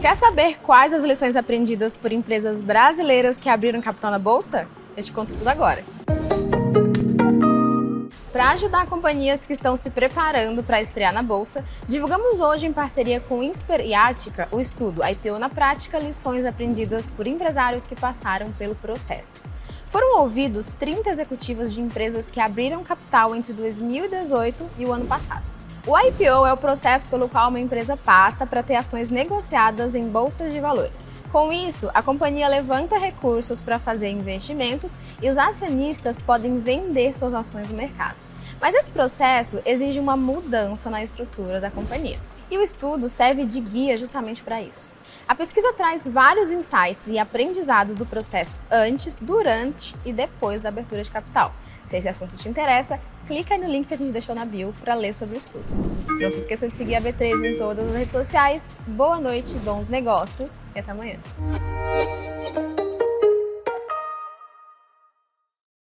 Quer saber quais as lições aprendidas por empresas brasileiras que abriram capital na bolsa? Eu te conto tudo agora. Para ajudar companhias que estão se preparando para estrear na bolsa, divulgamos hoje em parceria com Insper e Ártica o estudo IPO na prática, lições aprendidas por empresários que passaram pelo processo. Foram ouvidos 30 executivos de empresas que abriram capital entre 2018 e o ano passado. O IPO é o processo pelo qual uma empresa passa para ter ações negociadas em bolsas de valores. Com isso, a companhia levanta recursos para fazer investimentos e os acionistas podem vender suas ações no mercado. Mas esse processo exige uma mudança na estrutura da companhia. E o estudo serve de guia justamente para isso. A pesquisa traz vários insights e aprendizados do processo antes, durante e depois da abertura de capital. Se esse assunto te interessa, clica aí no link que a gente deixou na bio para ler sobre o estudo. Não se esqueça de seguir a B13 em todas as redes sociais. Boa noite, bons negócios e até amanhã.